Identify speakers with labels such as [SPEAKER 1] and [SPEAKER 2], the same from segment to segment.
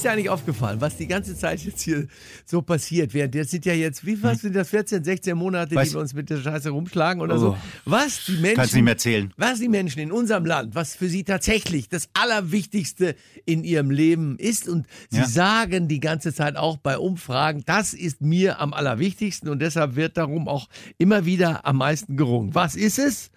[SPEAKER 1] Ist ja eigentlich aufgefallen, was die ganze Zeit jetzt hier so passiert. Wir, das sind ja jetzt, wie was sind das, 14, 16 Monate,
[SPEAKER 2] Weiß-
[SPEAKER 1] die wir uns mit der Scheiße rumschlagen oder
[SPEAKER 2] Oh.
[SPEAKER 1] so. Was die Menschen.
[SPEAKER 2] Kannst nicht mehr zählen.
[SPEAKER 1] Was die Menschen in unserem Land, was für sie tatsächlich das Allerwichtigste in ihrem Leben ist. Und sie
[SPEAKER 2] Ja.
[SPEAKER 1] sagen die ganze Zeit auch bei Umfragen, das ist mir am allerwichtigsten und deshalb wird darum auch immer wieder am meisten gerungen. Was ist es?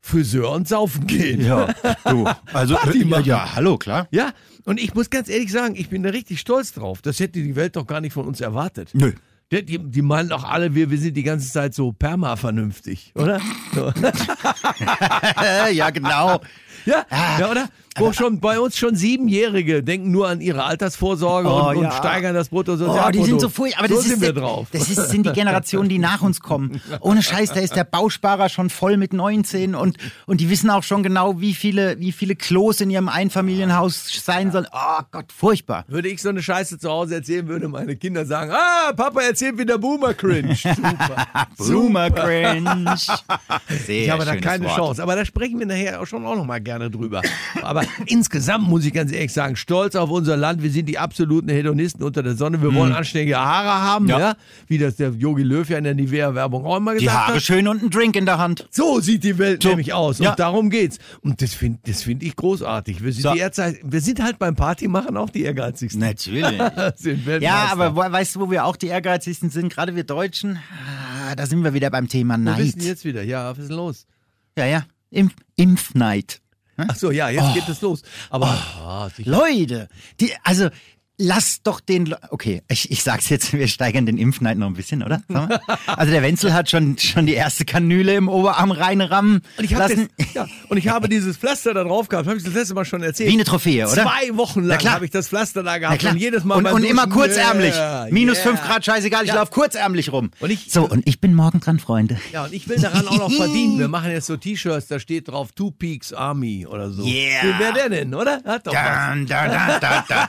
[SPEAKER 1] Friseur und Saufen gehen.
[SPEAKER 2] Ja, du. Also,
[SPEAKER 1] Party
[SPEAKER 2] ja, ja, hallo, klar.
[SPEAKER 1] Ja, und ich muss ganz ehrlich sagen, ich bin da richtig stolz drauf. Das hätte die Welt doch gar nicht von uns erwartet.
[SPEAKER 2] Nö.
[SPEAKER 1] Die, die, meinen auch alle, wir, wir sind die ganze Zeit so perma-vernünftig, oder?
[SPEAKER 2] Ja, genau.
[SPEAKER 1] Ja, ja, oder? Wo schon bei uns schon Siebenjährige denken nur an ihre Altersvorsorge
[SPEAKER 2] Oh,
[SPEAKER 1] und, und
[SPEAKER 2] ja.
[SPEAKER 1] steigern das
[SPEAKER 2] Oh,
[SPEAKER 1] Bruttosozialprodukt.
[SPEAKER 2] die sind so furchtbar. Aber
[SPEAKER 1] so
[SPEAKER 2] das
[SPEAKER 1] sind wir
[SPEAKER 2] der-
[SPEAKER 1] drauf.
[SPEAKER 2] Das ist, sind die Generationen, die nach uns kommen. Ohne Scheiß, da ist der Bausparer schon voll mit 19 und, und die wissen auch schon genau, wie viele, wie viele Klos in ihrem Einfamilienhaus sein sollen. Oh Gott, furchtbar.
[SPEAKER 1] Würde ich so eine Scheiße zu Hause erzählen, würde meine Kinder sagen, ah, Papa erzählt wieder Boomer-Cringe. Super.
[SPEAKER 2] Boomer Cringe. Sehr
[SPEAKER 1] Ich habe da keine
[SPEAKER 2] Wort.
[SPEAKER 1] Chance. Aber da sprechen wir nachher auch schon auch noch mal gerne drüber. Aber insgesamt muss ich ganz ehrlich sagen, stolz auf unser Land. Wir sind die absoluten Hedonisten unter der Sonne. Wir wollen anständige Haare haben, ja.
[SPEAKER 2] Ja.
[SPEAKER 1] Wie das der Yogi Löw ja in der Nivea-Werbung auch immer
[SPEAKER 2] Die
[SPEAKER 1] gesagt
[SPEAKER 2] Haare
[SPEAKER 1] hat.
[SPEAKER 2] schön und ein Drink in der Hand.
[SPEAKER 1] So sieht die Welt nämlich aus.
[SPEAKER 2] Ja.
[SPEAKER 1] Und darum geht's. Und das finde das find ich großartig. Wir sind,
[SPEAKER 2] So.
[SPEAKER 1] die Ehrgeiz- wir sind halt beim Partymachen auch die Ehrgeizigsten.
[SPEAKER 2] Natürlich. Ja, aber weißt du, wo wir auch die ehrgeizigsten sind? Gerade wir Deutschen. Ah, da sind wir wieder beim Thema Neid.
[SPEAKER 1] du denn jetzt wieder? Ja, was ist denn los?
[SPEAKER 2] Ja, ja. Impf Impfneid.
[SPEAKER 1] Ach so, ja, jetzt
[SPEAKER 2] Oh.
[SPEAKER 1] geht es los. Aber sicher.
[SPEAKER 2] Leute, die, also lass doch den. Okay, ich, ich sag's jetzt, wir steigern den Impfneid noch ein bisschen, oder? Also der Wenzel hat schon, schon die erste Kanüle im Oberarm reinrammen
[SPEAKER 1] Und ich, hab
[SPEAKER 2] lassen.
[SPEAKER 1] das, ja, und ich habe dieses Pflaster da drauf gehabt, habe ich das letzte Mal schon erzählt.
[SPEAKER 2] Wie eine Trophäe, oder?
[SPEAKER 1] Zwei Wochen lang habe ich das Pflaster da gehabt. Und jedes Mal
[SPEAKER 2] und, und immer kurzärmlich.
[SPEAKER 1] yeah,
[SPEAKER 2] Minus
[SPEAKER 1] yeah.
[SPEAKER 2] fünf Grad, scheißegal, ich
[SPEAKER 1] Ja.
[SPEAKER 2] laufe kurzärmlich rum.
[SPEAKER 1] Und ich-
[SPEAKER 2] so, und ich bin morgen dran, Freunde.
[SPEAKER 1] Ja, und ich will daran auch noch verdienen. Wir machen jetzt so T-Shirts, da steht drauf Two Peaks Army oder so.
[SPEAKER 2] Yeah.
[SPEAKER 1] Wäre der denn, oder? Hat doch was.
[SPEAKER 2] Dun, dun,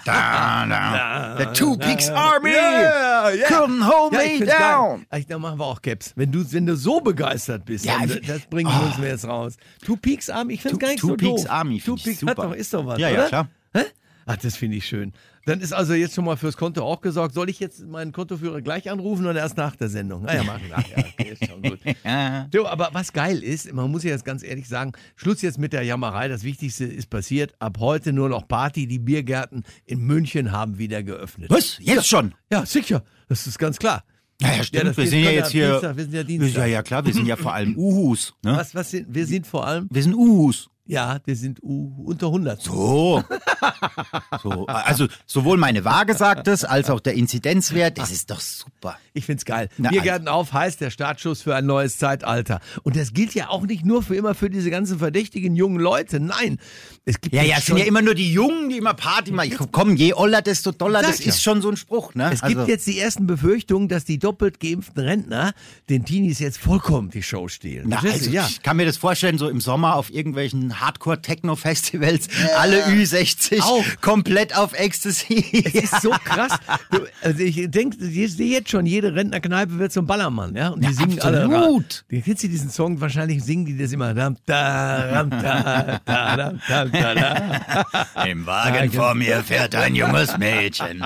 [SPEAKER 2] dun, dun. The Two Peaks Army
[SPEAKER 1] Yeah, yeah.
[SPEAKER 2] couldn't hold
[SPEAKER 1] Ja,
[SPEAKER 2] me down.
[SPEAKER 1] Geil. Da machen wir auch Caps. Wenn du, wenn du so begeistert bist,
[SPEAKER 2] Ja,
[SPEAKER 1] dann, das bringen wir uns jetzt raus. Two Peaks Army, ich finde es gar nicht
[SPEAKER 2] Two
[SPEAKER 1] so
[SPEAKER 2] Peaks
[SPEAKER 1] doof.
[SPEAKER 2] Army
[SPEAKER 1] Two Peaks hat
[SPEAKER 2] super.
[SPEAKER 1] doch, ist doch was,
[SPEAKER 2] Ja, ja,
[SPEAKER 1] oder?
[SPEAKER 2] klar.
[SPEAKER 1] Hä? Ach, das finde ich schön. Dann ist also jetzt schon mal fürs Konto auch gesorgt. Soll ich jetzt meinen Kontoführer gleich anrufen oder erst nach der Sendung? Ah ja, machen wir nachher. Okay, ist schon gut.
[SPEAKER 2] Ja.
[SPEAKER 1] So, aber was geil ist, man muss ja jetzt ganz ehrlich sagen, Schluss jetzt mit der Jammerei. Das Wichtigste ist passiert. Ab heute nur noch Party. Die Biergärten in München haben wieder geöffnet.
[SPEAKER 2] Was? Jetzt schon?
[SPEAKER 1] Ja, sicher. Das ist ganz klar.
[SPEAKER 2] Ja, ja, stimmt.
[SPEAKER 1] das
[SPEAKER 2] wir sind ja jetzt hier.
[SPEAKER 1] Dienstag, wir sind ja Dienstag.
[SPEAKER 2] Ja, ja, klar, wir sind ja vor allem Uhus. Ne?
[SPEAKER 1] Was, was sind, wir sind vor allem,
[SPEAKER 2] Wir sind Uhus.
[SPEAKER 1] Ja, wir sind unter 100.
[SPEAKER 2] So. so. Also sowohl meine Waage sagt es, als auch der Inzidenzwert. Das ist doch super.
[SPEAKER 1] Ich find's geil.
[SPEAKER 2] Na,
[SPEAKER 1] Biergarten auf heißt der Startschuss für ein neues Zeitalter. Und das gilt ja auch nicht nur für immer für diese ganzen verdächtigen jungen Leute. Nein. Es gibt
[SPEAKER 2] Ja, ja, es sind ja immer nur die Jungen, die immer Party machen. Komm, je oller, desto doller. Das
[SPEAKER 1] ja.
[SPEAKER 2] ist schon so ein Spruch, ne?
[SPEAKER 1] Es gibt jetzt die ersten Befürchtungen, dass die doppelt geimpften Rentner den Teenies jetzt vollkommen die Show stehlen.
[SPEAKER 2] Na, also
[SPEAKER 1] ja.
[SPEAKER 2] ich kann mir das vorstellen, so im Sommer auf irgendwelchen Hardcore-Techno-Festivals, alle Ü60,
[SPEAKER 1] Auch.
[SPEAKER 2] komplett auf Ecstasy.
[SPEAKER 1] Es ist so krass. Du, also ich denke, ich sehe jetzt schon, jede Rentnerkneipe wird zum Ballermann, ja? Und die
[SPEAKER 2] Ja,
[SPEAKER 1] singen alle.
[SPEAKER 2] absolut.
[SPEAKER 1] Du kennst du diesen Song? Wahrscheinlich singen die das immer. Ram, da, da, da, da, da.
[SPEAKER 2] Im Wagen vor mir fährt ein junges Mädchen.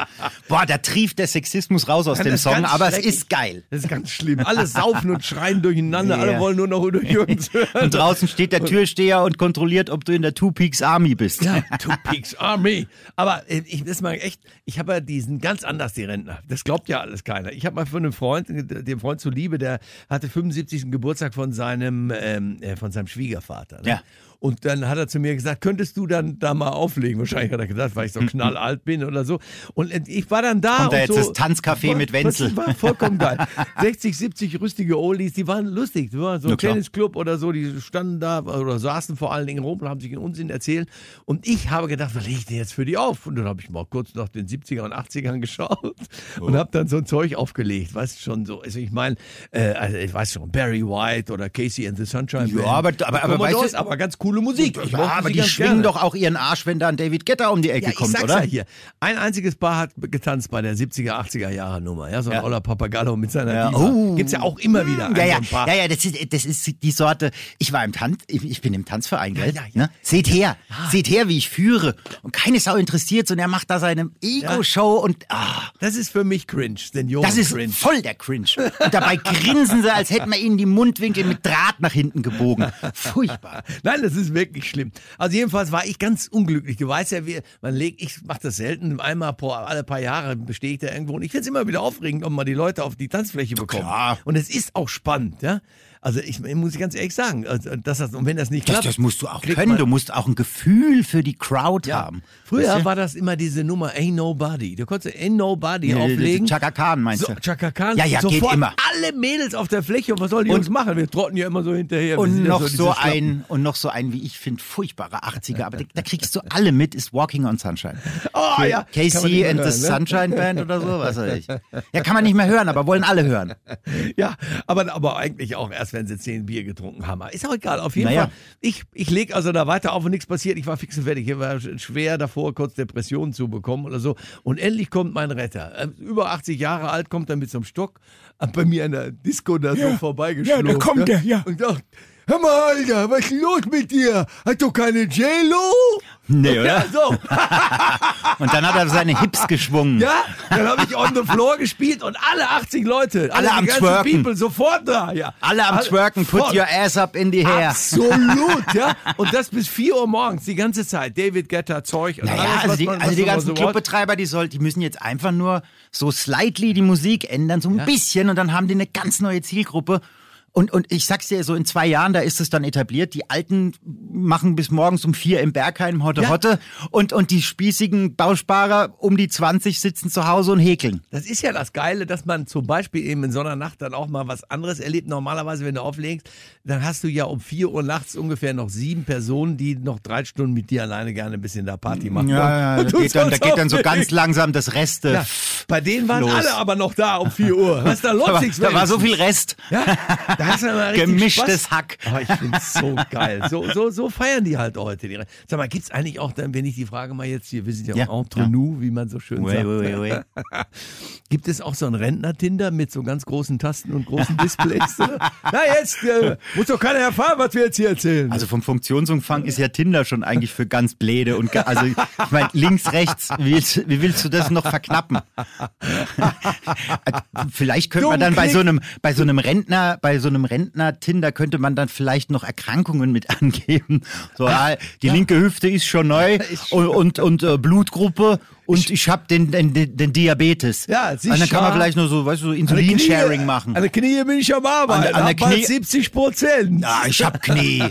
[SPEAKER 2] Boah, da trieft der Sexismus raus aus
[SPEAKER 1] Ja,
[SPEAKER 2] dem Song, aber es ist geil.
[SPEAKER 1] Das ist ganz schlimm. Alle saufen und schreien durcheinander. Alle
[SPEAKER 2] Ja.
[SPEAKER 1] wollen nur noch Jürgens hören.
[SPEAKER 2] Und draußen steht der Türsteher und kontrolliert, ob du in der Two Peaks Army bist.
[SPEAKER 1] Ja, Two Peaks Army. Aber äh, ich das mal echt, ich habe ja diesen ganz anders, die Rentner. Das glaubt ja alles keiner. Ich habe mal von einem Freund, dem Freund zuliebe, der hatte 75. Geburtstag von seinem, ähm, äh, von seinem Schwiegervater. Ne?
[SPEAKER 2] Ja.
[SPEAKER 1] Und dann hat er zu mir gesagt, könntest du dann da mal auflegen? Wahrscheinlich hat er gedacht, weil ich so knallalt bin oder so. Und ich war dann da.
[SPEAKER 2] Kommt da
[SPEAKER 1] und
[SPEAKER 2] jetzt
[SPEAKER 1] so,
[SPEAKER 2] das Tanzcafé
[SPEAKER 1] war,
[SPEAKER 2] mit Wenzel?
[SPEAKER 1] Das war vollkommen geil. 60, 70 rüstige Oldies, die waren lustig. Das war so ein. Tennisclub oder so, die standen da oder saßen vor allen Dingen rum und haben sich einen Unsinn erzählt. Und ich habe gedacht, was lege ich denn jetzt für die auf? Und dann habe ich mal kurz nach den 70er und 80ern geschaut und habe dann so ein Zeug aufgelegt. Weißt du, schon so. Also ich meine, äh, also ich weiß schon, Barry White oder Casey and the Sunshine
[SPEAKER 2] Ja,
[SPEAKER 1] Band.
[SPEAKER 2] aber- aber- aber
[SPEAKER 1] Commodores,
[SPEAKER 2] weißt du-
[SPEAKER 1] aber ganz coole coole Musik. Ich mochte
[SPEAKER 2] aber die schwingen
[SPEAKER 1] gerne.
[SPEAKER 2] doch auch ihren Arsch, wenn da ein David Guetta um die Ecke
[SPEAKER 1] Ja, ich
[SPEAKER 2] kommt,
[SPEAKER 1] sag's
[SPEAKER 2] oder?
[SPEAKER 1] ja hier. Ein einziges Paar hat getanzt bei der 70er, 80er Jahre Nummer. Ja, so ein
[SPEAKER 2] Ja.
[SPEAKER 1] oller Papagallo mit seiner
[SPEAKER 2] Ja. Oh.
[SPEAKER 1] Gibt's ja auch immer wieder.
[SPEAKER 2] Ja,
[SPEAKER 1] ein
[SPEAKER 2] ja,
[SPEAKER 1] so
[SPEAKER 2] ja, ja, das ist, das ist die Sorte. Ich war im Tanz, ich, bin im Tanzverein, gell?
[SPEAKER 1] ja, ja.
[SPEAKER 2] Ne? Seht her, seht her, wie ich führe. Und keine Sau interessiert, sondern er macht da seine Ego-Show und ah,
[SPEAKER 1] Das ist für mich cringe, Senioren
[SPEAKER 2] das ist
[SPEAKER 1] cringe.
[SPEAKER 2] voll der Cringe. Und dabei grinsen sie, als hätten wir ihnen die Mundwinkel mit Draht nach hinten gebogen. Furchtbar.
[SPEAKER 1] Nein, das ist wirklich schlimm. Also jedenfalls war ich ganz unglücklich. Du weißt ja, wie, man legt, ich mache das selten, einmal pro alle paar Jahre bestehe ich da irgendwo und ich finde es immer wieder aufregend, ob man die Leute auf die Tanzfläche bekommt.
[SPEAKER 2] klar.
[SPEAKER 1] Und es ist auch spannend, ja. Also ich, muss ich ganz ehrlich sagen, also, dass das, und wenn das nicht
[SPEAKER 2] Das,
[SPEAKER 1] klappt,
[SPEAKER 2] das musst du auch können. Du musst auch ein Gefühl für die Crowd
[SPEAKER 1] ja.
[SPEAKER 2] haben.
[SPEAKER 1] Früher
[SPEAKER 2] Weißt du?
[SPEAKER 1] war das immer diese Nummer Ain't Nobody. Du konntest Ain't Nobody
[SPEAKER 2] Nee,
[SPEAKER 1] auflegen.
[SPEAKER 2] Chaka Khan meinst
[SPEAKER 1] so,
[SPEAKER 2] du?
[SPEAKER 1] Chaka Khan.
[SPEAKER 2] Ja, ja, geht immer.
[SPEAKER 1] alle Mädels auf der Fläche. Und was sollen die
[SPEAKER 2] Und-
[SPEAKER 1] Jungs machen? Wir trotten ja immer so hinterher.
[SPEAKER 2] Und noch so
[SPEAKER 1] Schlappen.
[SPEAKER 2] ein, und noch so ein, wie ich finde, furchtbarer 80er, aber da, da kriegst du alle mit, ist Walking on Sunshine.
[SPEAKER 1] Oh, ja.
[SPEAKER 2] Casey and the
[SPEAKER 1] hören, ne?
[SPEAKER 2] Sunshine Band oder so, was weiß ich. Ja, kann man nicht mehr hören, aber wollen alle hören.
[SPEAKER 1] Ja, aber, aber eigentlich auch erst, wenn sie zehn Bier getrunken haben. Ist auch egal, auf jeden
[SPEAKER 2] Naja.
[SPEAKER 1] Fall. Ich, ich leg also da weiter auf und nichts passiert. Ich war fix und fertig. Ich war schwer davor, kurz Depressionen zu bekommen oder so. Und endlich kommt mein Retter. Äh, Über 80 Jahre alt, kommt er mit so einem Stock äh, bei mir in der Disco da so vorbeigeschlurft.
[SPEAKER 3] ja, da kommt er, ja.
[SPEAKER 1] Und hör mal, Alter, was ist los mit dir? Hat doch keine J-Lo?
[SPEAKER 2] Nee, oder?
[SPEAKER 1] Ja, so.
[SPEAKER 2] Und dann hat er seine Hips geschwungen.
[SPEAKER 1] Ja, dann habe ich on the floor gespielt und alle 80 Leute,
[SPEAKER 2] Alle
[SPEAKER 1] die
[SPEAKER 2] am Twerken.
[SPEAKER 1] People sofort da, ja.
[SPEAKER 2] Alle am Twerken, put your ass up in the hair.
[SPEAKER 1] Absolut, ja. Und das bis 4 Uhr morgens, die ganze Zeit. David Getter, Zeug und
[SPEAKER 2] Naja,
[SPEAKER 1] alles,
[SPEAKER 2] also die,
[SPEAKER 1] man,
[SPEAKER 2] also die ganzen
[SPEAKER 1] so.
[SPEAKER 2] Clubbetreiber, die, soll, die müssen jetzt einfach nur so slightly die Musik ändern, so ein bisschen, und dann haben die eine ganz neue Zielgruppe. Und, und ich sag's dir, so in zwei Jahren, da ist es dann etabliert. Die Alten machen bis morgens um vier im Bergheim Hotte
[SPEAKER 1] Ja.
[SPEAKER 2] Hotte und, und die spießigen Bausparer um die 20 sitzen zu Hause und häkeln.
[SPEAKER 1] Das ist ja das Geile, dass man zum Beispiel eben in so einer Nacht dann auch mal was anderes erlebt. Normalerweise, wenn du auflegst, dann hast du ja um 4 Uhr nachts ungefähr noch sieben Personen, die noch drei Stunden mit dir alleine gerne ein bisschen da Party machen.
[SPEAKER 2] Ja, ja, da geht dann, da geht dann so ganz langsam das Reste.
[SPEAKER 1] Ja, bei denen waren
[SPEAKER 2] los.
[SPEAKER 1] alle aber noch da um 4 Uhr. Was da lohnt
[SPEAKER 2] Da war, da war so viel Rest.
[SPEAKER 1] Ja, da hast du mal
[SPEAKER 2] Gemischtes
[SPEAKER 1] Spaß.
[SPEAKER 2] Hack.
[SPEAKER 1] Aber ich find's so geil. So, so, so feiern die halt heute. Die- Sag mal, gibt's eigentlich auch dann, wenn ich die Frage mal jetzt hier, wir sind ja,
[SPEAKER 2] Ja,
[SPEAKER 1] entre
[SPEAKER 2] ja.
[SPEAKER 1] nous, wie man so schön
[SPEAKER 2] Oui,
[SPEAKER 1] sagt.
[SPEAKER 2] oui, oui.
[SPEAKER 1] Gibt es auch so ein Rentner-Tinder mit so ganz großen Tasten und großen Displays? Na jetzt, äh, muss doch keiner erfahren, was wir jetzt hier erzählen.
[SPEAKER 2] Also vom Funktionsumfang ist ja Tinder schon eigentlich für ganz bläde und also ich meine links rechts wie willst, wie willst du das noch verknappen? vielleicht könnte man dann bei so einem bei so einem Rentner bei so einem Rentner Tinder könnte man dann vielleicht noch Erkrankungen mit angeben. So ah, die linke Hüfte ist schon neu und und, und äh, Blutgruppe und ich habe den, den den Diabetes.
[SPEAKER 1] Ja,
[SPEAKER 2] und dann kann
[SPEAKER 1] sicher.
[SPEAKER 2] man vielleicht nur so weißt du so Insulin-Sharing machen.
[SPEAKER 1] An der Knie bin ich am Arbeiten.
[SPEAKER 2] An an der Knie-
[SPEAKER 1] 70 Prozent.
[SPEAKER 2] Ja, ich hab Knie.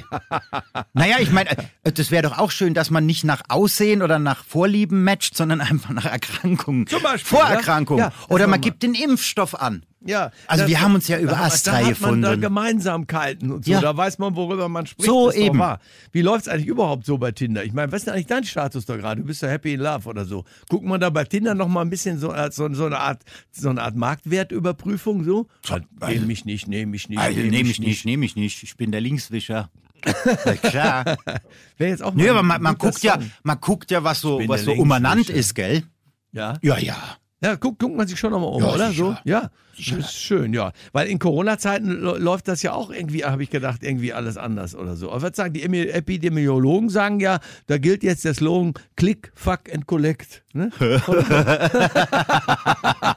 [SPEAKER 2] naja, ich meine, das wäre doch auch schön, dass man nicht nach Aussehen oder nach Vorlieben matcht, sondern einfach nach Erkrankungen.
[SPEAKER 1] Zum Beispiel,
[SPEAKER 2] Vorerkrankungen.
[SPEAKER 1] ja. Ja,
[SPEAKER 2] oder man gibt den Impfstoff an.
[SPEAKER 1] Ja,
[SPEAKER 2] Also
[SPEAKER 1] das-
[SPEAKER 2] wir haben uns ja über
[SPEAKER 1] da-
[SPEAKER 2] Astra
[SPEAKER 1] da hat
[SPEAKER 2] gefunden.
[SPEAKER 1] Man da Gemeinsamkeiten und so.
[SPEAKER 2] Ja.
[SPEAKER 1] Da weiß man, worüber man spricht.
[SPEAKER 2] So
[SPEAKER 1] doch
[SPEAKER 2] eben.
[SPEAKER 1] Wie läuft's eigentlich überhaupt so bei Tinder? Ich meine, was ist denn eigentlich dein Status da gerade? Du bist ja happy in love oder so. Guckt man da bei Tinder noch mal ein bisschen so, so, so eine Art, so eine Art Marktwertüberprüfung so? Nehme mich nicht, nehme mich nicht,
[SPEAKER 2] Also,
[SPEAKER 1] nehm
[SPEAKER 2] nehme ich nicht, nehme ich nicht. Ich bin der Linkswischer. Na klar.
[SPEAKER 1] Wäre jetzt auch mal
[SPEAKER 2] aber
[SPEAKER 1] ein
[SPEAKER 2] man, man guckt ja, man guckt ja, was so, was so
[SPEAKER 1] Linkswischer.
[SPEAKER 2] ist, gell?
[SPEAKER 1] Ja.
[SPEAKER 2] Ja, ja.
[SPEAKER 1] Ja, guckt, guckt man sich schon nochmal um,
[SPEAKER 2] Ja,
[SPEAKER 1] oder?
[SPEAKER 2] sicher.
[SPEAKER 1] So? Ja, das ist schön, ja. Weil in Corona-Zeiten läuft das ja auch irgendwie, habe ich gedacht, irgendwie alles anders oder so. Aber was sagen die Emi- Epidemiologen sagen ja, da gilt jetzt der Slogan Click, Fuck and Collect. Ne?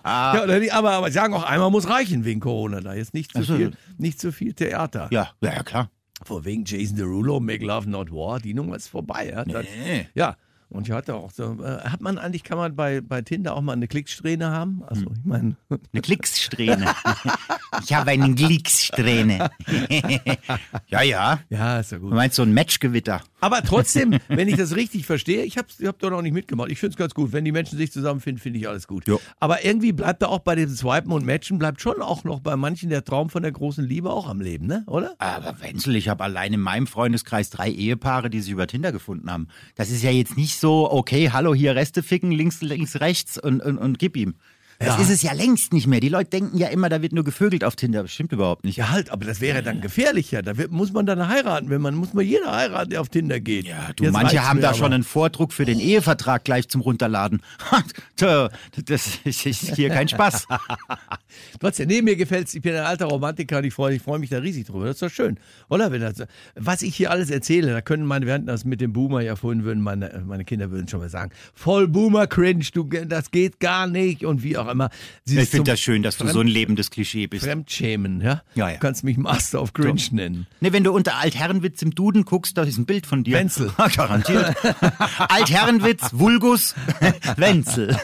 [SPEAKER 1] ja, oder die, aber, aber sagen auch, einmal muss reichen wegen Corona. Da jetzt nicht zu
[SPEAKER 2] so.
[SPEAKER 1] viel, nicht zu viel Theater.
[SPEAKER 2] Ja, ja, ja, klar.
[SPEAKER 1] Vor wegen Jason Derulo, Make Love Not War, die Nummer ist vorbei. Ja, das,
[SPEAKER 2] Nee.
[SPEAKER 1] ja. Und ich hatte auch so, äh, hat man eigentlich, kann man bei, bei Tinder auch mal eine Klicksträhne haben? Also, ich meine,
[SPEAKER 2] Eine Klickssträhne. ich habe eine Klickssträhne. ja, ja.
[SPEAKER 1] ja, ist ja gut.
[SPEAKER 2] Du meinst so ein Matchgewitter.
[SPEAKER 1] Aber trotzdem, wenn ich das richtig verstehe, ich habe ich hab da noch nicht mitgemacht. Ich finde es ganz gut. Wenn die Menschen sich zusammenfinden, finde ich alles gut.
[SPEAKER 2] Jo.
[SPEAKER 1] Aber irgendwie bleibt da auch bei dem Swipen und Matchen, bleibt schon auch noch bei manchen der Traum von der großen Liebe auch am Leben, ne? Oder?
[SPEAKER 2] Aber Wenzel, ich habe allein in meinem Freundeskreis drei Ehepaare, die sich über Tinder gefunden haben. Das ist ja jetzt nicht so, okay, hallo, hier Reste ficken, links, links, rechts und, und, und gib ihm. Das
[SPEAKER 1] Ja.
[SPEAKER 2] ist es ja längst nicht mehr. Die Leute denken ja immer, da wird nur gevögelt auf Tinder. Das stimmt überhaupt nicht.
[SPEAKER 1] Ja, halt, aber das wäre dann gefährlicher. Da wird, muss man dann heiraten. Wenn man, muss man jeder heiraten, der auf Tinder geht.
[SPEAKER 2] Ja, du,
[SPEAKER 1] Jetzt
[SPEAKER 2] manche haben da
[SPEAKER 1] aber.
[SPEAKER 2] schon einen Vordruck für den Ehevertrag gleich zum Runterladen. Das ist hier kein Spaß.
[SPEAKER 1] Trotzdem, nee, mir gefällt's. Ich bin ein alter Romantiker und ich freue freu mich da riesig drüber. Das ist doch schön, oder? Wenn das, was ich hier alles erzähle, da können meine, wir hatten das mit dem Boomer ja vorhin, würden meine, meine Kinder würden schon mal sagen, voll Boomer-Cringe, das geht gar nicht und wie auch immer. Sie
[SPEAKER 2] Ich finde das schön, dass du so ein lebendes Klischee bist.
[SPEAKER 1] Fremdschämen, ja?
[SPEAKER 2] Ja, ja.
[SPEAKER 1] Du kannst mich Master of Cringe nennen.
[SPEAKER 2] Ne, wenn du unter Altherrenwitz im Duden guckst, da ist ein Bild von dir.
[SPEAKER 1] Wenzel.
[SPEAKER 2] Garantiert. Altherrenwitz, Vulgus, Wenzel.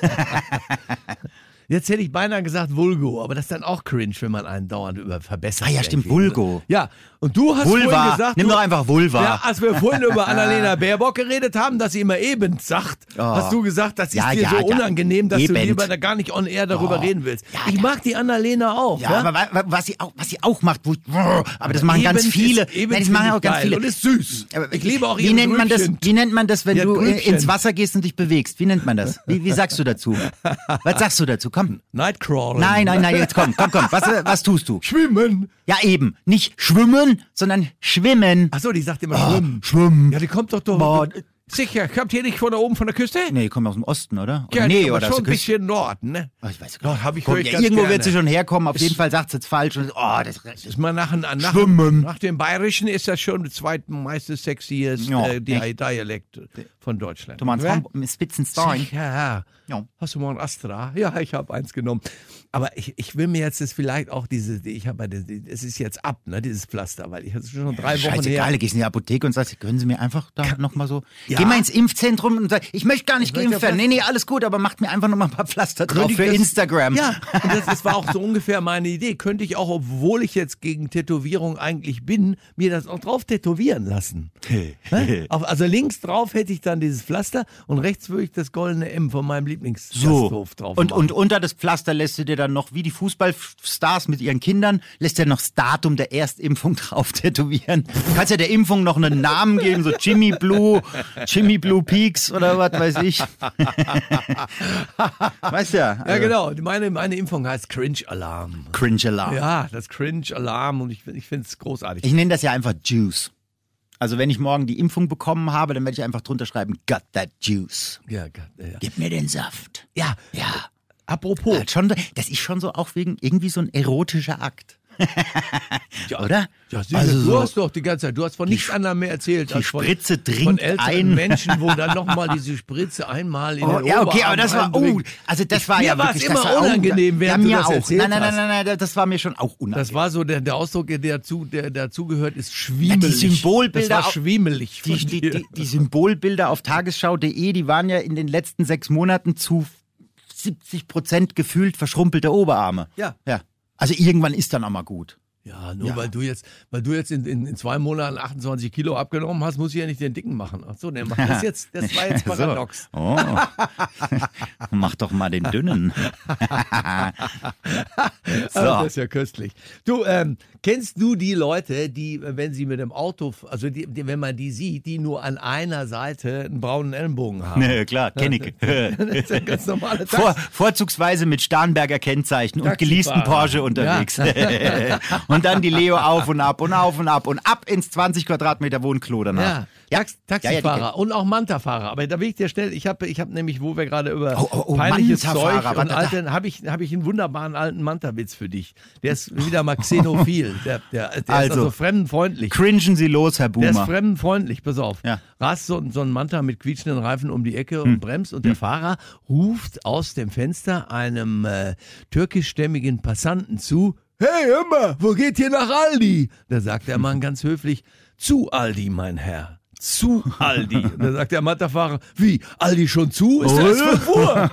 [SPEAKER 1] Jetzt hätte ich beinahe gesagt Vulgo, aber das ist dann auch cringe, wenn man einen dauernd über verbessert.
[SPEAKER 2] Ah ja, stimmt,
[SPEAKER 1] irgendwie.
[SPEAKER 2] Vulgo.
[SPEAKER 1] Ja, und du hast vorhin
[SPEAKER 2] Vulva.
[SPEAKER 1] gesagt,
[SPEAKER 2] Nimm
[SPEAKER 1] du,
[SPEAKER 2] doch einfach Vulva.
[SPEAKER 1] Ja, als wir vorhin über Annalena Baerbock geredet haben, dass sie immer eben sagt,
[SPEAKER 2] Oh.
[SPEAKER 1] hast du gesagt, das ist
[SPEAKER 2] Ja,
[SPEAKER 1] dir
[SPEAKER 2] ja,
[SPEAKER 1] so
[SPEAKER 2] ja.
[SPEAKER 1] unangenehm, dass du
[SPEAKER 2] Eben.
[SPEAKER 1] lieber da gar nicht on air darüber
[SPEAKER 2] Oh.
[SPEAKER 1] reden willst. Ich mag die Annalena auch.
[SPEAKER 2] Ja,
[SPEAKER 1] Ja,
[SPEAKER 2] aber wa- wa- was sie auch, was sie auch macht, wo, aber das machen ganz viele.
[SPEAKER 1] Ist, eben
[SPEAKER 2] Nein, das machen auch ganz viele.
[SPEAKER 1] Und ist süß.
[SPEAKER 2] Aber
[SPEAKER 1] ich liebe auch
[SPEAKER 2] wie
[SPEAKER 1] ihre
[SPEAKER 2] nennt man das? Wie nennt man das, wenn du äh,
[SPEAKER 1] Grübchen.
[SPEAKER 2] ins Wasser gehst und dich bewegst? Wie nennt man das? Wie, wie sagst du dazu? Was sagst du dazu? Komm.
[SPEAKER 1] Nightcrawler.
[SPEAKER 2] Nein, nein, nein, jetzt komm, komm, komm. Was, was tust du?
[SPEAKER 1] Schwimmen.
[SPEAKER 2] Ja, eben. Nicht schwimmen, sondern schwimmen.
[SPEAKER 1] Achso, die sagt immer schwimmen.
[SPEAKER 2] Schwimmen.
[SPEAKER 1] Ja, die kommt doch doch.
[SPEAKER 2] Boah.
[SPEAKER 1] Sicher, kommt ihr nicht von da oben von der Küste?
[SPEAKER 2] Nee, kommt aus dem Osten, oder? oder
[SPEAKER 1] Ja,
[SPEAKER 2] nee,
[SPEAKER 1] aber
[SPEAKER 2] oder
[SPEAKER 1] schon ein bisschen Norden, ne?
[SPEAKER 2] Oh, ich weiß
[SPEAKER 1] Doch, hab ich ich
[SPEAKER 2] ja, Irgendwo
[SPEAKER 1] gerne.
[SPEAKER 2] wird sie schon herkommen. Auf jeden Fall sagt sie jetzt falsch. Und, oh, das,
[SPEAKER 1] Ist mal nach, nach,
[SPEAKER 2] Schwimmen.
[SPEAKER 1] nach dem Bayerischen ist das schon der zweitmeiste sexiest
[SPEAKER 2] Ja,
[SPEAKER 1] äh, Di Dialekt von Deutschland.
[SPEAKER 2] du meinst mit Spitzenstein?
[SPEAKER 1] Ja.
[SPEAKER 2] Ja.
[SPEAKER 1] Hast du mal ein Astra? Ja, ich habe eins genommen. Aber ich, ich will mir jetzt das vielleicht auch diese, ich habe, es ist jetzt ab, ne, dieses Pflaster, weil ich hatte schon drei Wochen
[SPEAKER 2] Scheißegal,
[SPEAKER 1] her.
[SPEAKER 2] du gehst in die Apotheke und sagst, können Sie mir einfach da nochmal so.
[SPEAKER 1] Ja.
[SPEAKER 2] Geh mal ins Impfzentrum und sag, ich möchte gar nicht
[SPEAKER 1] Ich
[SPEAKER 2] geimpft werden. Nee, nee, alles gut, aber macht mir einfach nochmal ein paar Pflaster drauf für
[SPEAKER 1] das-
[SPEAKER 2] Instagram.
[SPEAKER 1] Ja, und das, das war auch so ungefähr meine Idee. Könnte ich auch, obwohl ich jetzt gegen Tätowierung eigentlich bin, mir das auch drauf tätowieren lassen. Ne? Auf, also links drauf hätte ich dann dieses Pflaster und rechts würde ich das goldene M von meinem Lieblingsgasthof
[SPEAKER 2] So.
[SPEAKER 1] drauf
[SPEAKER 2] Und,
[SPEAKER 1] machen.
[SPEAKER 2] und unter das Pflaster lässt du dir dann noch, wie die Fußballstars mit ihren Kindern, lässt er noch das Datum der Erstimpfung drauf tätowieren. Du kannst ja der Impfung noch einen Namen geben, so Jimmy Blue, Jimmy Blue Peaks oder was weiß ich. weißt ja.
[SPEAKER 1] ja, genau. Meine, meine Impfung heißt Cringe Alarm.
[SPEAKER 2] Cringe Alarm.
[SPEAKER 1] Ja, das Cringe Alarm und ich, ich finde es großartig.
[SPEAKER 2] Ich nenne das ja einfach Juice. Also wenn ich morgen die Impfung bekommen habe, dann werde ich einfach drunter schreiben, got that juice.
[SPEAKER 1] ja, Gott, ja.
[SPEAKER 2] Gib mir den Saft.
[SPEAKER 1] ja,
[SPEAKER 2] Ja.
[SPEAKER 1] apropos.
[SPEAKER 2] Das ist schon so auch wegen irgendwie so ein erotischer Akt.
[SPEAKER 1] Ja,
[SPEAKER 2] Oder?
[SPEAKER 1] Ja, sicher,
[SPEAKER 2] Also
[SPEAKER 1] du
[SPEAKER 2] so-
[SPEAKER 1] hast doch die ganze Zeit, du hast von nichts anderem mehr erzählt.
[SPEAKER 2] die
[SPEAKER 1] als von,
[SPEAKER 2] Spritze dringt
[SPEAKER 1] von älteren
[SPEAKER 2] ein.
[SPEAKER 1] Menschen, wo dann nochmal diese Spritze einmal in
[SPEAKER 2] Oh,
[SPEAKER 1] den
[SPEAKER 2] ja, okay,
[SPEAKER 1] Oberarm
[SPEAKER 2] aber das war, oh, also das war
[SPEAKER 1] Mir
[SPEAKER 2] ja wirklich,
[SPEAKER 1] immer
[SPEAKER 2] das war
[SPEAKER 1] unangenehm,
[SPEAKER 2] auch,
[SPEAKER 1] während
[SPEAKER 2] ja,
[SPEAKER 1] du
[SPEAKER 2] mir
[SPEAKER 1] das
[SPEAKER 2] auch. Nein, nein, nein, nein, nein, das war mir schon auch unangenehm.
[SPEAKER 1] Das war so, der, der Ausdruck, der, dazu, der dazugehört, ist
[SPEAKER 2] Ja,
[SPEAKER 1] schwiemelig.
[SPEAKER 2] die Symbolbilder
[SPEAKER 1] Das war schwiemelig.
[SPEAKER 2] die, die, die, die Symbolbilder auf tagesschau.de, die waren ja in den letzten sechs Monaten zu 70 Prozent gefühlt verschrumpelte Oberarme.
[SPEAKER 1] Ja.
[SPEAKER 2] Ja. Also irgendwann ist dann auch mal gut.
[SPEAKER 1] Ja, nur
[SPEAKER 2] Ja.
[SPEAKER 1] weil du jetzt, weil du jetzt in, in, in zwei Monaten 28 Kilo abgenommen hast, muss ich ja nicht den Dicken machen. Ach so, der macht das jetzt, das war jetzt paradox.
[SPEAKER 2] So. Oh. Mach doch mal den dünnen. so.
[SPEAKER 1] Ah, das ist ja köstlich. Du, ähm, kennst du die Leute, die, wenn sie mit dem Auto, also die, die, wenn man die sieht, die nur an einer Seite einen braunen Ellenbogen haben?
[SPEAKER 2] Nee, klar, kenn ich.
[SPEAKER 1] das ist ja ganz normale
[SPEAKER 2] Vor, vorzugsweise mit Starnberger Kennzeichen und geleasten Porsche unterwegs. Und dann die Leo auf und ab und auf und ab und ab ins 20 Quadratmeter Wohnklo danach.
[SPEAKER 1] Ja, Tax Taxifahrer
[SPEAKER 2] Ja, ja,
[SPEAKER 1] und auch Manta-Fahrer. Aber da will ich dir schnell, ich habe ich hab nämlich, wo wir gerade über
[SPEAKER 2] Oh, oh, oh,
[SPEAKER 1] peinliches Zeug und alten, habe ich, hab ich einen wunderbaren alten Manta-Witz für dich. Der ist wieder mal xenophil. Der, der, der ist
[SPEAKER 2] Also.
[SPEAKER 1] also fremdenfreundlich.
[SPEAKER 2] Cringen Sie los, Herr
[SPEAKER 1] Der ist
[SPEAKER 2] Boomer.
[SPEAKER 1] fremdenfreundlich, pass auf.
[SPEAKER 2] Ja.
[SPEAKER 1] Rast so, so ein Manta mit quietschenden Reifen um die Ecke und bremst und der Fahrer ruft aus dem Fenster einem äh, türkischstämmigen Passanten zu, Hey, mal, wo geht ihr nach Aldi? Da sagt der Mann ganz höflich, zu Aldi, mein Herr. Zu Aldi. Da sagt der Manta-Fahrer, wie, Aldi schon zu? Ist ja erst 5 Uhr.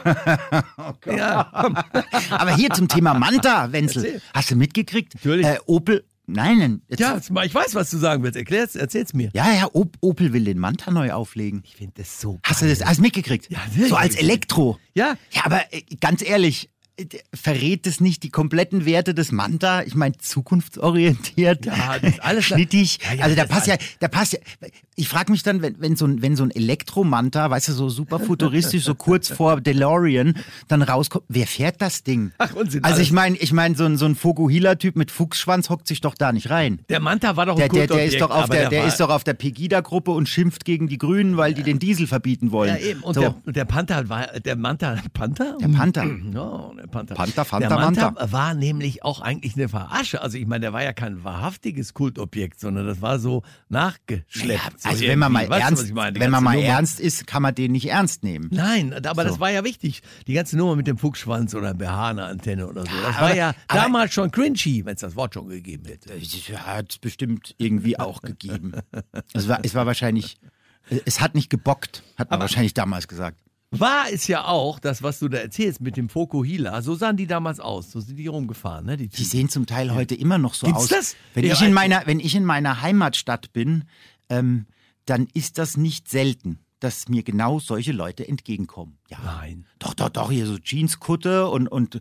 [SPEAKER 1] ja, komm.
[SPEAKER 2] Aber hier zum Thema Manta, Wenzel.
[SPEAKER 1] Erzähl.
[SPEAKER 2] Hast du mitgekriegt?
[SPEAKER 1] Natürlich.
[SPEAKER 2] Äh, Opel. Nein, nein. Jetzt,
[SPEAKER 1] ja, ich weiß, was du sagen willst. Erklär's, erzähl's mir.
[SPEAKER 2] ja, ja, Op Opel will den Manta neu auflegen.
[SPEAKER 1] Ich finde das so
[SPEAKER 2] Hast du das alles mitgekriegt?
[SPEAKER 1] Ja, natürlich.
[SPEAKER 2] So als Elektro.
[SPEAKER 1] Ja.
[SPEAKER 2] Ja, aber äh, ganz ehrlich, verrät es nicht die kompletten Werte des Manta? Ich meine, zukunftsorientiert,
[SPEAKER 1] Ja, alles-
[SPEAKER 2] schnittig.
[SPEAKER 1] Ja, ja,
[SPEAKER 2] also da passt ja, da passt ja. Ich frage mich dann, wenn, wenn so ein, wenn so ein Elektromanta, weißt du, so super futuristisch, so kurz vor DeLorean, dann rauskommt, wer fährt das Ding?
[SPEAKER 1] Ach, Unsinn,
[SPEAKER 2] Also ich meine, ich meine, so ein, so ein Fokuhila-Typ mit Fuchsschwanz hockt sich doch da nicht rein.
[SPEAKER 1] Der Manta war doch ein
[SPEAKER 2] Der, der, der ist doch auf der, der
[SPEAKER 1] war-
[SPEAKER 2] ist doch auf der Pegida-Gruppe und schimpft gegen die Grünen, weil die den Diesel verbieten wollen.
[SPEAKER 1] Ja, eben. Und
[SPEAKER 2] so.
[SPEAKER 1] der, und der Panther war, der Manta, Panther?
[SPEAKER 2] Der Panther.
[SPEAKER 1] No, der Panther.
[SPEAKER 2] Panther, Fanta,
[SPEAKER 1] der Manta
[SPEAKER 2] Manta.
[SPEAKER 1] war nämlich auch eigentlich eine Verarsche. Also ich meine, der war ja kein wahrhaftiges Kultobjekt, sondern das war so nachgeschleppt.
[SPEAKER 2] Ja,
[SPEAKER 1] so
[SPEAKER 2] also wenn man mal.
[SPEAKER 1] Weißt du,
[SPEAKER 2] ernst,
[SPEAKER 1] ich meine?
[SPEAKER 2] Wenn man mal
[SPEAKER 1] Nummer.
[SPEAKER 2] ernst ist, kann man den nicht ernst nehmen.
[SPEAKER 1] Nein, aber das
[SPEAKER 2] So.
[SPEAKER 1] war ja wichtig. Die ganze Nummer mit dem Fuchsschwanz oder Behane-Antenne oder so. Das
[SPEAKER 2] aber-
[SPEAKER 1] war ja
[SPEAKER 2] aber-
[SPEAKER 1] damals schon cringy, wenn es das Wort schon gegeben hätte.
[SPEAKER 2] Ja, hat es bestimmt irgendwie auch gegeben. Es war, es war wahrscheinlich, es hat nicht gebockt, hat man wahrscheinlich damals gesagt.
[SPEAKER 1] War es ja auch, das, was du da erzählst mit dem Fokuhila, so sahen die damals aus. So sind die rumgefahren, ne? Die
[SPEAKER 2] Die sehen zum Teil heute immer noch so
[SPEAKER 1] Gibt's
[SPEAKER 2] aus.
[SPEAKER 1] das?
[SPEAKER 2] Wenn,
[SPEAKER 1] Ja,
[SPEAKER 2] ich in
[SPEAKER 1] also-
[SPEAKER 2] meiner, wenn ich in meiner Heimatstadt bin, ähm, dann ist das nicht selten, dass mir genau solche Leute entgegenkommen. Ja.
[SPEAKER 1] Nein.
[SPEAKER 2] Doch, doch, doch, hier so Jeanskutte und, und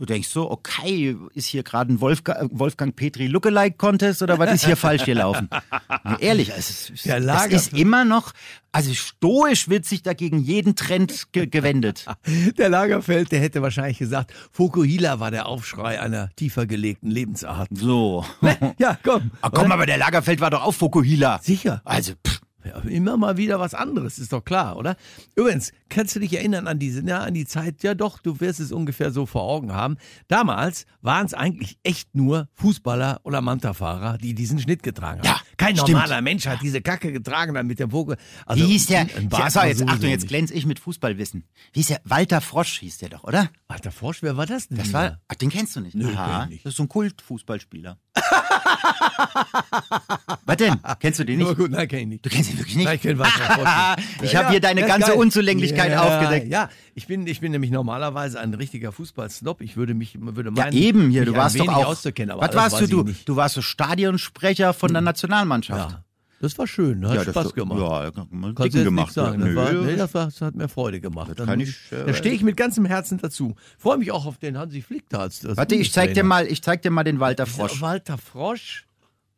[SPEAKER 2] du denkst so, okay, ist hier gerade ein Wolfga Wolfgang Petri Lookalike Contest oder was ist hier falsch gelaufen? Nee, ehrlich, es ist,
[SPEAKER 1] Der
[SPEAKER 2] es ist immer noch, also stoisch wird sich dagegen jeden Trend ge gewendet.
[SPEAKER 1] Der Lagerfeld, der hätte wahrscheinlich gesagt, Fokuhila war der Aufschrei einer tiefer gelegten Lebensart.
[SPEAKER 2] So.
[SPEAKER 1] Ja, komm.
[SPEAKER 2] Ah, komm, aber der Lagerfeld war doch auch Fokuhila.
[SPEAKER 1] Sicher.
[SPEAKER 2] Also, pff,
[SPEAKER 1] immer mal wieder was anderes, ist doch klar, oder? Übrigens, kannst du dich erinnern an diese, ja, an die Zeit? Ja, doch, du wirst es ungefähr so vor Augen haben. Damals waren es eigentlich echt nur Fußballer oder Mantafahrer, die diesen Schnitt getragen haben.
[SPEAKER 2] Ja,
[SPEAKER 1] Kein
[SPEAKER 2] stimmt.
[SPEAKER 1] normaler Mensch hat diese Kacke getragen dann mit dem Vogel. Also,
[SPEAKER 2] wie hieß der? Ja, so, jetzt, Achtung, jetzt glänze ich mit Fußballwissen. Wie hieß der? Walter Frosch hieß der doch, oder?
[SPEAKER 1] Alter Frosch, wer war das denn?
[SPEAKER 2] Das war, ach, den kennst du nicht.
[SPEAKER 1] Nö,
[SPEAKER 2] Aha,
[SPEAKER 1] nicht.
[SPEAKER 2] das ist so ein Kultfußballspieler. Was denn? Kennst du den
[SPEAKER 1] Aber
[SPEAKER 2] nicht?
[SPEAKER 1] gut, nein, kenn ich nicht.
[SPEAKER 2] Du kennst ihn wirklich nicht?
[SPEAKER 1] Nein, ich kenn Walter
[SPEAKER 2] ich
[SPEAKER 1] Ja,
[SPEAKER 2] habe hier deine ganze. Unzulänglichkeit
[SPEAKER 1] ja,
[SPEAKER 2] aufgedeckt.
[SPEAKER 1] Ja, ich bin, ich bin nämlich normalerweise ein richtiger Fußballsnob. Ich würde mich, würde
[SPEAKER 2] Ja,
[SPEAKER 1] meinen,
[SPEAKER 2] eben hier, du warst doch auch.
[SPEAKER 1] aber
[SPEAKER 2] was warst du? Du, warst so Stadionsprecher von der Nationalmannschaft.
[SPEAKER 1] Ja, das war schön, hat
[SPEAKER 2] Ja, das
[SPEAKER 1] Spaß
[SPEAKER 2] war-
[SPEAKER 1] gemacht.
[SPEAKER 2] Ja,
[SPEAKER 1] Kannst du
[SPEAKER 2] gemacht.
[SPEAKER 1] nicht sagen.
[SPEAKER 2] Ja,
[SPEAKER 1] Das, war, nee, das, war, das hat mir Freude gemacht.
[SPEAKER 2] Das kann ich, äh,
[SPEAKER 1] da stehe ich mit ganzem Herzen dazu. Freue mich auch auf den Hansi Flick da als als
[SPEAKER 2] Warte, ich zeig dir mal, ich zeig dir mal den Walter Frosch.
[SPEAKER 1] Walter Frosch?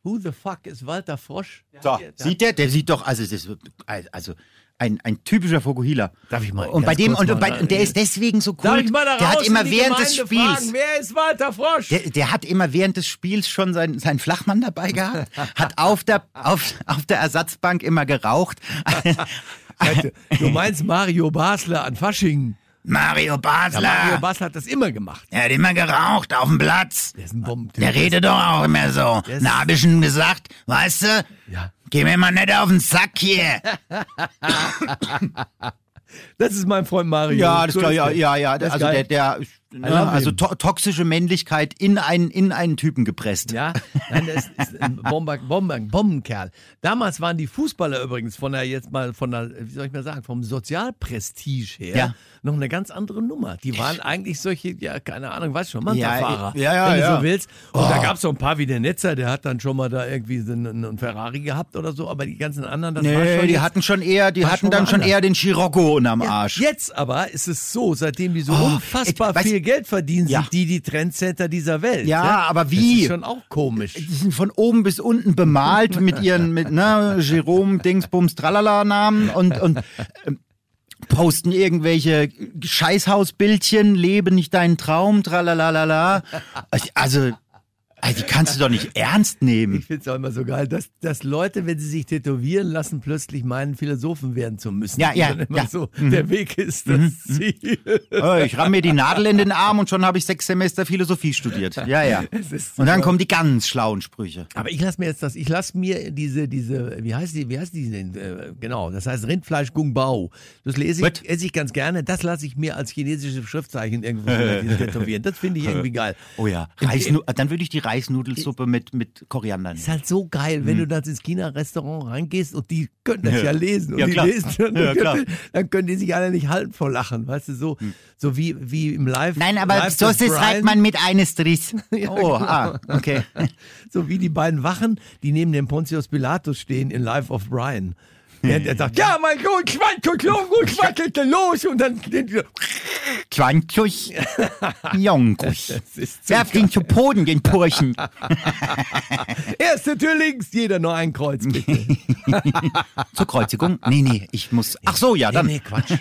[SPEAKER 1] Who the fuck ist Walter Frosch?
[SPEAKER 2] So,
[SPEAKER 1] Der-
[SPEAKER 2] sieht der? Der sieht doch, also, das ist, also ein, ein typischer Fokuhila.
[SPEAKER 1] Darf ich mal
[SPEAKER 2] Und bei dem, und, und, bei, und der ist deswegen so cool.
[SPEAKER 1] Darf ich mal da
[SPEAKER 2] der hat immer während des
[SPEAKER 1] Gemeinde
[SPEAKER 2] Spiels.
[SPEAKER 1] Fragen, wer ist Walter Frosch?
[SPEAKER 2] Der, der hat immer während des Spiels schon seinen sein Flachmann dabei gehabt, hat auf der, auf, auf der Ersatzbank immer geraucht.
[SPEAKER 1] Du meinst Mario Basler an Fasching.
[SPEAKER 2] Mario
[SPEAKER 1] Ja,
[SPEAKER 2] Basler,
[SPEAKER 1] Mario Basler hat das immer gemacht.
[SPEAKER 2] er hat immer geraucht auf dem Platz.
[SPEAKER 1] Der ist ein Bomben.
[SPEAKER 2] Der redet doch auch immer so. Na, hab ich schon gesagt, weißt du,
[SPEAKER 1] Ja.
[SPEAKER 2] Geh mir mal nicht auf den Sack hier.
[SPEAKER 1] Das ist mein Freund Mario.
[SPEAKER 2] Ja, das
[SPEAKER 1] So
[SPEAKER 2] klar,
[SPEAKER 1] ist
[SPEAKER 2] ja, ja, ja.
[SPEAKER 1] Das ist
[SPEAKER 2] Also der, der also
[SPEAKER 1] him.
[SPEAKER 2] to toxische Männlichkeit in einen, in einen Typen gepresst.
[SPEAKER 1] Ja, nein, das ist ein Bomber, Bomber, Bombenkerl. Damals waren die Fußballer übrigens von der, jetzt mal von der, wie soll ich mal sagen, vom Sozialprestige her
[SPEAKER 2] Ja.
[SPEAKER 1] noch eine ganz andere Nummer. Die waren eigentlich solche, ja, keine Ahnung, weißt schon, Manta-Fahrer,
[SPEAKER 2] ja, ja,
[SPEAKER 1] wenn du
[SPEAKER 2] ja.
[SPEAKER 1] so willst. Und
[SPEAKER 2] Oh.
[SPEAKER 1] da gab es so ein paar wie der Netzer, der hat dann schon mal da irgendwie so einen, einen Ferrari gehabt oder so, aber die ganzen anderen, das war
[SPEAKER 2] Nee,
[SPEAKER 1] schon
[SPEAKER 2] die
[SPEAKER 1] jetzt-
[SPEAKER 2] hatten schon eher, die
[SPEAKER 1] war
[SPEAKER 2] hatten
[SPEAKER 1] schon
[SPEAKER 2] dann schon eher den Scirocco unterm
[SPEAKER 1] Ja,
[SPEAKER 2] Arsch.
[SPEAKER 1] Jetzt aber ist es so, seitdem die so
[SPEAKER 2] Oh,
[SPEAKER 1] unfassbar
[SPEAKER 2] ich weiß-
[SPEAKER 1] viel Geld verdienen,
[SPEAKER 2] Ja.
[SPEAKER 1] sind die die Trendsetter dieser Welt.
[SPEAKER 2] Ja,
[SPEAKER 1] ne?
[SPEAKER 2] aber
[SPEAKER 1] Das
[SPEAKER 2] wie?
[SPEAKER 1] ist schon auch komisch.
[SPEAKER 2] Die sind von oben bis unten bemalt mit ihren, mit, ne, Jerome, Dingsbums, Tralala-Namen und, und ähm, posten irgendwelche Scheißhausbildchen, lebe nicht deinen Traum, tralalala. Also, also, die kannst du doch nicht ernst nehmen.
[SPEAKER 1] Ich finde es auch immer so geil, dass, dass Leute, wenn sie sich tätowieren lassen, plötzlich meinen, Philosophen werden zu müssen.
[SPEAKER 2] Ja, ja, ja. Mhm.
[SPEAKER 1] so, der Weg ist das Ziel.
[SPEAKER 2] Äh, Ich ramm mir die Nadel in den Arm und schon habe ich sechs Semester Philosophie studiert. Ja, ja. Und dann kommen die ganz schlauen Sprüche.
[SPEAKER 1] Aber ich lasse mir jetzt das, ich lasse mir diese, diese, wie heißt die, wie heißt die denn? Äh, genau, das heißt Rindfleisch Gung Bao. Das lese ich, esse ich ganz gerne. Das lasse ich mir als chinesische Schriftzeichen irgendwo tätowieren. Das finde ich irgendwie geil.
[SPEAKER 2] Oh ja. Reisnu dann würde ich die Reisnudelsuppe mit, mit Koriander
[SPEAKER 1] ist halt so geil, wenn du dann ins China-Restaurant reingehst und die können das ja,
[SPEAKER 2] Mhm. Ja.
[SPEAKER 1] lesen und
[SPEAKER 2] Ja,
[SPEAKER 1] die
[SPEAKER 2] klar.
[SPEAKER 1] lesen dann,
[SPEAKER 2] Ja. Hm.
[SPEAKER 1] dann können die sich alle nicht halten vor Lachen, weißt du, so, so wie, wie im Live.
[SPEAKER 2] Nein, aber
[SPEAKER 1] Live
[SPEAKER 2] so schreibt
[SPEAKER 1] Brian.
[SPEAKER 2] man mit eines Driss.
[SPEAKER 1] Ja,
[SPEAKER 2] oh,
[SPEAKER 1] genau.
[SPEAKER 2] ah, okay.
[SPEAKER 1] So wie die beiden Wachen, die neben dem Pontius Pilatus stehen in Life of Brian. Der, der sagt, ja, mein Gott, Quantelklon, gut, quantelte los. Und dann,
[SPEAKER 2] 20 Jonkus.
[SPEAKER 1] Das ist so
[SPEAKER 2] Werft ihn zu Boden, den Purchen.
[SPEAKER 1] Erste Tür links, jeder nur ein Kreuz, bitte.
[SPEAKER 2] Zur Kreuzigung? Nee, nee, ich muss. Ach so, ja, dann.
[SPEAKER 1] Nee, Quatsch.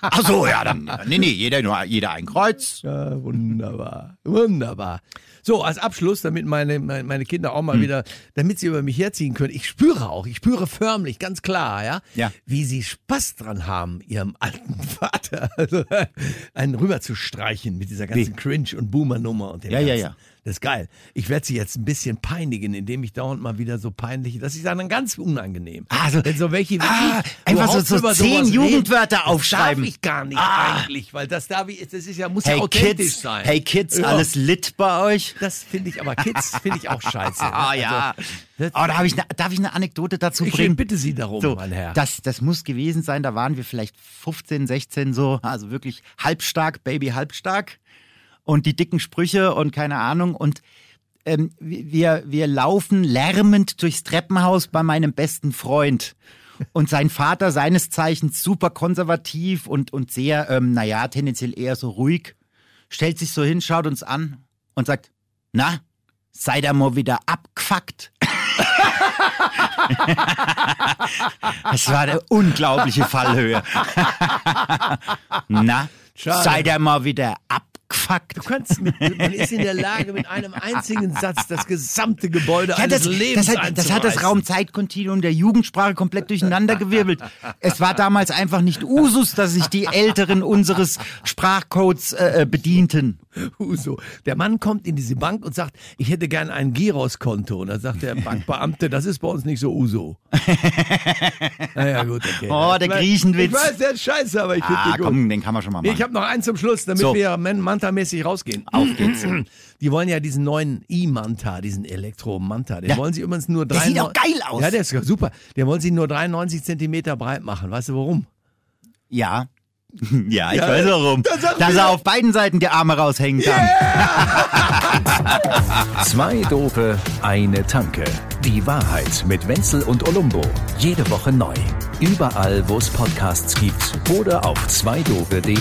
[SPEAKER 2] Ach so, ja, dann. Nee, nee, jeder, nur, jeder ein Kreuz.
[SPEAKER 1] Ja, wunderbar, wunderbar. So, als Abschluss, damit meine, meine, meine Kinder auch mal
[SPEAKER 2] Hm.
[SPEAKER 1] wieder, damit sie über mich herziehen können. Ich spüre auch, ich spüre förmlich, ganz klar, ja,
[SPEAKER 2] Ja.
[SPEAKER 1] wie sie Spaß dran haben, ihrem alten Vater also, einen rüber zu streichen mit dieser ganzen Cringe- und Boomer-Nummer und dem
[SPEAKER 2] Ja, ja,
[SPEAKER 1] ganzen.
[SPEAKER 2] ja.
[SPEAKER 1] Das ist geil. Ich werde sie jetzt ein bisschen peinigen, indem ich dauernd mal wieder so peinlich, das ist dann ganz unangenehm.
[SPEAKER 2] Also,
[SPEAKER 1] Wenn so welche
[SPEAKER 2] ah,
[SPEAKER 1] ich
[SPEAKER 2] einfach so- so zehn
[SPEAKER 1] reden,
[SPEAKER 2] Jugendwörter
[SPEAKER 1] das
[SPEAKER 2] aufschreiben.
[SPEAKER 1] Darf ich gar nicht
[SPEAKER 2] Ah.
[SPEAKER 1] eigentlich, weil das darf ich, das ist ja, muss ja
[SPEAKER 2] Hey
[SPEAKER 1] authentisch
[SPEAKER 2] Kids,
[SPEAKER 1] sein.
[SPEAKER 2] hey Kids,
[SPEAKER 1] Ja.
[SPEAKER 2] alles lit bei euch?
[SPEAKER 1] Das finde ich aber Kids finde ich auch scheiße.
[SPEAKER 2] Ah ja.
[SPEAKER 1] das-
[SPEAKER 2] oh, da ich ne, darf ich eine Anekdote dazu
[SPEAKER 1] ich
[SPEAKER 2] bringen?
[SPEAKER 1] bitte Sie darum,
[SPEAKER 2] So,
[SPEAKER 1] mein Herr.
[SPEAKER 2] das, das muss gewesen sein, da waren wir vielleicht 15, 16 so, also wirklich halbstark, Baby halbstark und die dicken Sprüche und keine Ahnung und ähm, wir, wir laufen lärmend durchs Treppenhaus bei meinem besten Freund. Und sein Vater, seines Zeichens super konservativ und, und sehr, ähm, naja, tendenziell eher so ruhig, stellt sich so hin, schaut uns an und sagt, na, seid ihr mal wieder abgefuckt? Das war eine unglaubliche Fallhöhe. Na,
[SPEAKER 1] Schade.
[SPEAKER 2] seid ihr mal wieder abgefuckt?
[SPEAKER 1] Du kannst, mit, man ist in der Lage, mit einem einzigen Satz das gesamte Gebäude
[SPEAKER 2] Ja,
[SPEAKER 1] eines
[SPEAKER 2] das,
[SPEAKER 1] Lebens
[SPEAKER 2] das, hat, das hat das. Raumzeitkontinuum der Jugendsprache komplett durcheinandergewirbelt. Es war damals einfach nicht Usus, dass sich die Älteren unseres Sprachcodes äh, äh, bedienten.
[SPEAKER 1] Uso. Der Mann kommt in diese Bank und sagt, ich hätte gern ein Giros-Konto. Und dann sagt der Bankbeamte, das ist bei uns nicht so Uso. naja, gut, okay.
[SPEAKER 2] Oh, der
[SPEAKER 1] Ich
[SPEAKER 2] Griechenwitz.
[SPEAKER 1] Ich weiß, der ist scheiße, aber ich finde
[SPEAKER 2] Ah,
[SPEAKER 1] den gut.
[SPEAKER 2] komm, den kann man schon mal machen.
[SPEAKER 1] ich habe noch eins zum Schluss, damit
[SPEAKER 2] So.
[SPEAKER 1] wir Man- Manta-mäßig rausgehen.
[SPEAKER 2] Auf geht's.
[SPEAKER 1] Die wollen ja diesen neuen E-Manta, diesen Elektro-Manta. Den
[SPEAKER 2] Ja.
[SPEAKER 1] wollen sie übrigens nur
[SPEAKER 2] Der
[SPEAKER 1] drei.
[SPEAKER 2] sieht auch geil aus.
[SPEAKER 1] Ja, der ist super. Den wollen sie nur 93 Zentimeter breit machen. Weißt du warum?
[SPEAKER 2] Ja. Ja, ich
[SPEAKER 1] Ja,
[SPEAKER 2] weiß warum. Dass er auf beiden Seiten die Arme raushängen kann.
[SPEAKER 4] Zwei Dope, eine Tanke. Die Wahrheit mit Wenzel und Olumbo. Jede Woche neu. Überall, wo es Podcasts gibt oder auf zweidope.de.